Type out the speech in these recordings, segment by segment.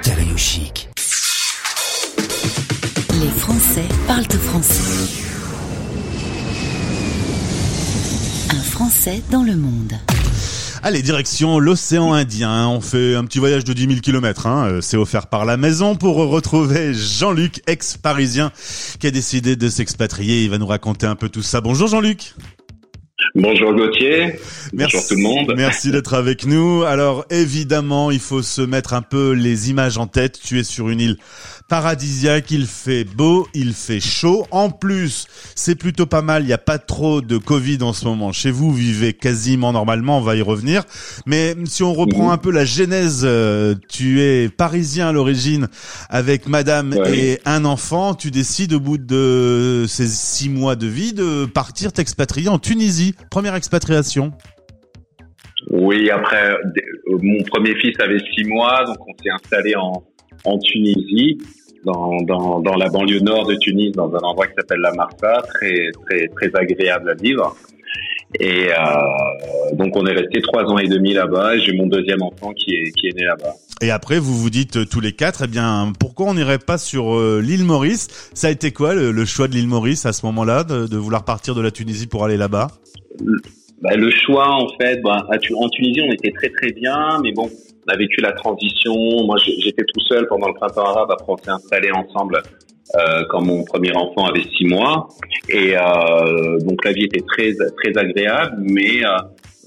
Stéréo chic. Les Français parlent au français. Un Français dans le monde. Allez, direction l'océan Indien. On fait un petit voyage de 10 000 km. Hein. C'est offert par la maison pour retrouver Jean-Luc, ex-parisien, qui a décidé de s'expatrier. Il va nous raconter un peu tout ça. Bonjour Jean-Luc. Bonjour Gauthier. Merci, Bonjour tout le monde. Merci d'être avec nous. Alors évidemment, il faut se mettre un peu les images en tête. Tu es sur une île paradisiaque, il fait beau, il fait chaud. En plus, c'est plutôt pas mal, il n'y a pas trop de Covid en ce moment. Chez vous, vous vivez quasiment normalement, on va y revenir. Mais si on reprend Mhm. un peu la genèse, euh, tu es parisien à l'origine avec madame Ouais. et un enfant. Tu décides au bout de ces six mois de vie de partir t'expatrier en Tunisie. Première expatriation. Oui, après, euh, mon premier fils avait six mois, donc on s'est installé en, en Tunisie, dans, dans, dans la banlieue nord de Tunis, dans un endroit qui s'appelle la Marsa, très, très, très agréable à vivre. Et euh, donc on est resté trois ans et demi là-bas. J'ai mon deuxième enfant qui est, qui est né là-bas. Et après, vous vous dites euh, tous les quatre, eh bien, pourquoi on n'irait pas sur euh, l'île Maurice? Ça a été quoi le, le choix de l'île Maurice à ce moment-là, de, de vouloir partir de la Tunisie pour aller là-bas? Bah, le choix, en fait, bah, Tu- en Tunisie, on était très très bien, mais bon, on a vécu la transition. Moi, j'étais tout seul pendant le printemps arabe. Après, on s'est installés ensemble euh, quand mon premier enfant avait six mois. Et euh, donc, la vie était très très agréable, mais euh,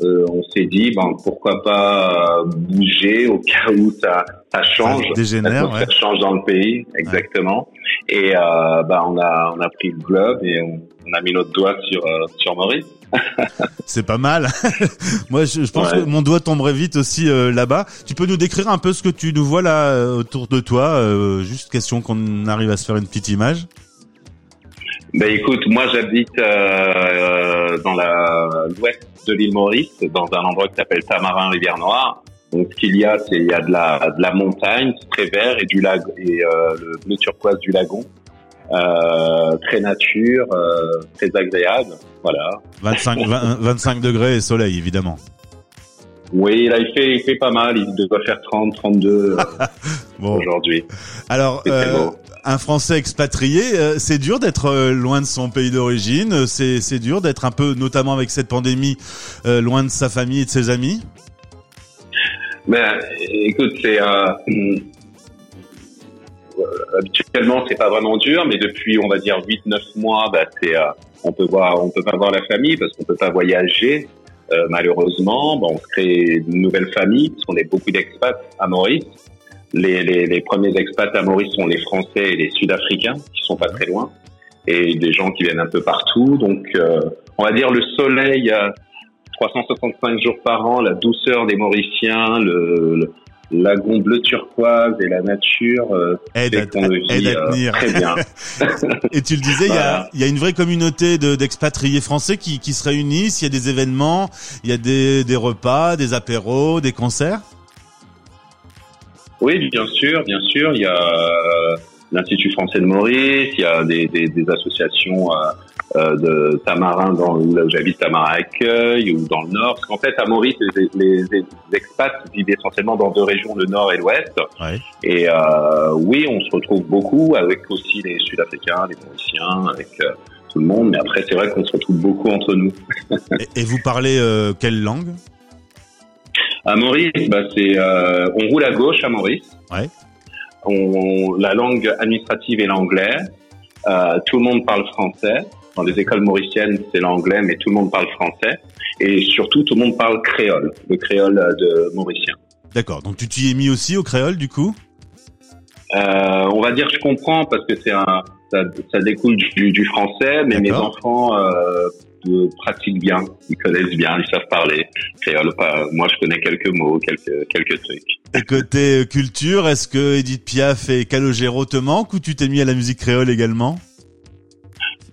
euh, on s'est dit, ben, pourquoi pas euh, bouger au cas où ça, ça change. Ça dégénère, ouais. L'atmosphère change dans le pays, exactement. Et euh, bah, on a on a pris le globe et on, on a mis notre doigt sur euh, sur Maurice. C'est pas mal. Moi, je, je pense Ouais. que mon doigt tomberait vite aussi là-bas. Tu peux nous décrire un peu ce que tu nous vois là autour de toi Juste question qu'on arrive à se faire une petite image. Ben écoute, moi j'habite euh, dans la l'ouest de l'île Maurice, dans un endroit qui s'appelle Tamarin Rivière Noire. Donc ce qu'il y a, c'est il y a de la de la montagne, très vert et du lac et euh, le bleu turquoise du lagon, euh, très nature, euh, très agréable. Voilà. 25, 20 25 degrés et soleil, évidemment. Oui, là il fait il fait pas mal, il doit faire 30, 32 euh, Bon, aujourd'hui. alors euh, un Français expatrié, euh, c'est dur d'être loin de son pays d'origine. C'est c'est dur d'être un peu, notamment avec cette pandémie, loin de sa famille et de ses amis? Ben, écoute, c'est euh, habituellement c'est pas vraiment dur, mais depuis on va dire 8-9 mois, bah, c'est euh, on peut voir, on peut pas voir la famille parce qu'on peut pas voyager. Euh, malheureusement, bon, on crée une nouvelle famille parce qu'on est beaucoup d'expats à Maurice. Les, les, les premiers expats à Maurice sont les Français et les Sud-Africains qui sont pas très loin et des gens qui viennent un peu partout. Donc, euh, on va dire le soleil. euh, 365 jours par an, la douceur des Mauriciens, le, le lagon bleu turquoise et la nature, euh, Aide à, aide euh, tenir. très bien. Et tu le disais, il y, a, y a une vraie communauté de- d'expatriés français qui, qui se réunissent. Il y a des événements, il y a des, des repas, des apéros, des concerts. Oui, bien sûr, bien sûr. Il y a euh, l'Institut français de Maurice, il y a des, des, des associations euh, de Tamarin, dans là où j'habite Tamarin Accueil, ou dans le Nord. Parce qu'en fait, à Maurice, les, les, les expats vivent essentiellement dans deux régions, le Nord et l'Ouest. Ouais. Et euh, oui, on se retrouve beaucoup avec aussi les Sud-Africains, les Mauriciens, avec euh, tout le monde. Mais après, c'est vrai qu'on se retrouve beaucoup entre nous. Et, et vous parlez euh, quelle langue? À Maurice, bah, c'est euh, on roule à gauche à Maurice. Ouais. On, la langue administrative est l'anglais. Euh, tout le monde parle français. Dans les écoles mauriciennes, c'est l'anglais, mais tout le monde parle français. Et surtout, tout le monde parle créole, le créole de mauricien. D'accord. Donc tu t'y es mis aussi au créole du coup? Euh, on va dire je comprends parce que c'est un ça, ça découle du, du français, mais mes enfants euh, euh, pratiquent bien, ils connaissent bien, ils savent parler créole. Moi, je connais quelques mots, quelques quelques trucs. Et côté culture, est-ce que Edith Piaf et Calogero te manquent ou tu t'es mis à la musique créole également?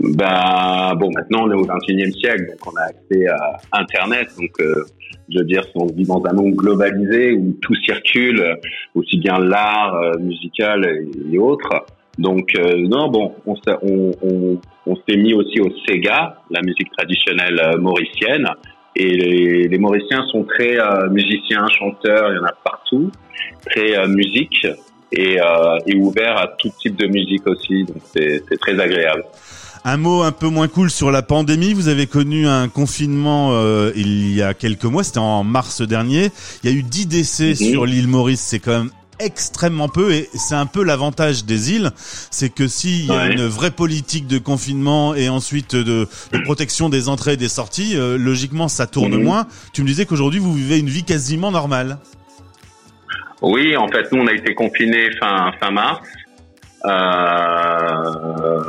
Ben bon, maintenant on est au XXIe siècle, donc on a accès à Internet. Donc, euh, je veux dire, on vit dans un monde globalisé où tout circule, aussi bien l'art euh, musical et, autres. Donc euh, non, bon, on s'est on, on, on s'est mis aussi au Sega, la musique traditionnelle euh, mauricienne. Et les, les Mauriciens sont très euh, musiciens, chanteurs, il y en a partout, très euh, musique. et, et ouvert à tout type de musique aussi. Donc c'est très agréable. Un mot un peu moins cool sur la pandémie. Vous avez connu un confinement euh, il y a quelques mois, c'était en mars dernier. Il y a eu 10 décès sur l'île Maurice. C'est quand même extrêmement peu et c'est un peu l'avantage des îles, c'est que s'il y a une vraie politique de confinement et ensuite de, protection des entrées et des sorties, euh, logiquement ça tourne moins. Tu me disais qu'aujourd'hui vous vivez une vie quasiment normale. Oui, en fait nous on a été confinés fin fin mars. Euh,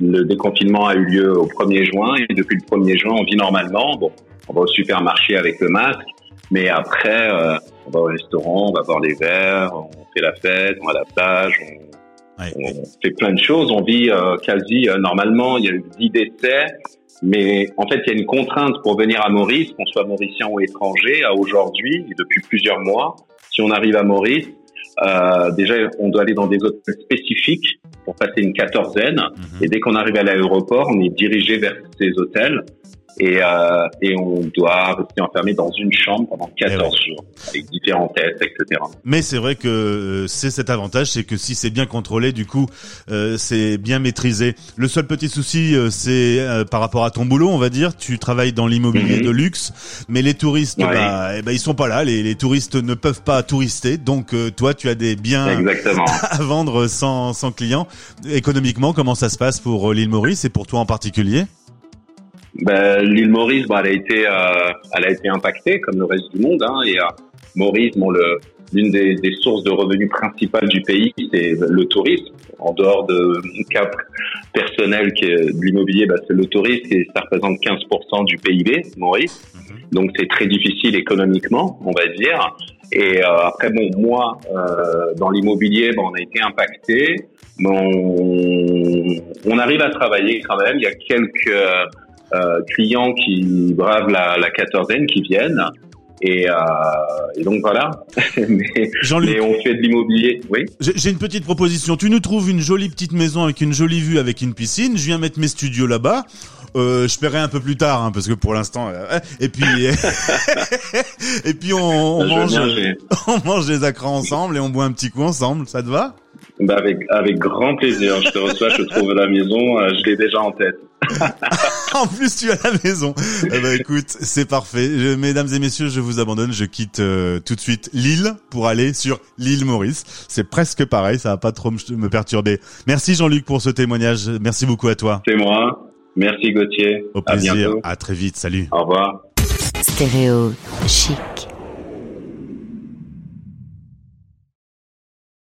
le déconfinement a eu lieu au 1er juin et depuis le 1er juin on vit normalement. Bon, on va au supermarché avec le masque, mais après euh, on va au restaurant, on va boire des verres, on fait la fête, on va à la plage, on, fait plein de choses. On vit euh, quasi euh, normalement. Il y a eu 10 décès, mais en fait, il y a une contrainte pour venir à Maurice, qu'on soit mauricien ou étranger, à aujourd'hui et depuis plusieurs mois. Si on arrive à Maurice, euh, déjà, on doit aller dans des hôtels spécifiques pour passer une quatorzaine. Mhm. Et dès qu'on arrive à l'aéroport, on est dirigé vers ces hôtels et, euh, et on doit rester enfermé dans une chambre pendant 14 eh jours avec différents tests, etc. Mais c'est vrai que euh, c'est cet avantage, c'est que si c'est bien contrôlé, du coup, euh, c'est bien maîtrisé. Le seul petit souci, euh, c'est euh, par rapport à ton boulot, on va dire. Tu travailles dans l'immobilier mhm. de luxe, mais les touristes, bah, eh ben, ils sont pas là. Les, les, touristes ne peuvent pas tourister, donc toi, tu as des biens à vendre sans, sans clients. Économiquement, comment ça se passe pour l'île Maurice et pour toi en particulier? Ben, l'île Maurice, ben, elle a été, euh, elle a été impactée comme le reste du monde. Hein, et euh, Maurice, bon, le, l'une des, des, sources de revenus principales du pays, c'est le tourisme. En dehors de mon cap personnel qui est de l'immobilier, ben, c'est le tourisme et ça représente 15% du PIB, Maurice. Mhm. Donc c'est très difficile économiquement, on va dire. Et euh, après, bon, moi, euh, dans l'immobilier, ben, on a été impacté. on, on, arrive à travailler quand même. Il y a quelques euh, clients qui bravent la, la quatorzaine qui viennent. Et, euh, et, donc voilà. mais, mais, on fait de l'immobilier. Oui. J'ai une petite proposition. Tu nous trouves une jolie petite maison avec une jolie vue, avec une piscine. Je viens mettre mes studios là-bas. Euh, je paierai un peu plus tard, hein, parce que pour l'instant. Euh, et puis, et puis on, on mange, on mange des acras ensemble et on boit un petit coup ensemble. Ça te va? Bah avec avec grand plaisir. Je te reçois, je te trouve à la maison. Euh, je l'ai déjà en tête. en plus, tu es à la maison. Eh ben, écoute, c'est parfait. mesdames et messieurs, je vous abandonne. Je quitte euh, tout de suite l'île pour aller sur l'île Maurice. C'est presque pareil. Ça va pas trop me perturber. Merci Jean-Luc pour ce témoignage. Merci beaucoup à toi. C'est moi. Merci Gauthier. Au plaisir. À, à très vite. Salut. Au revoir. Stéréo chic.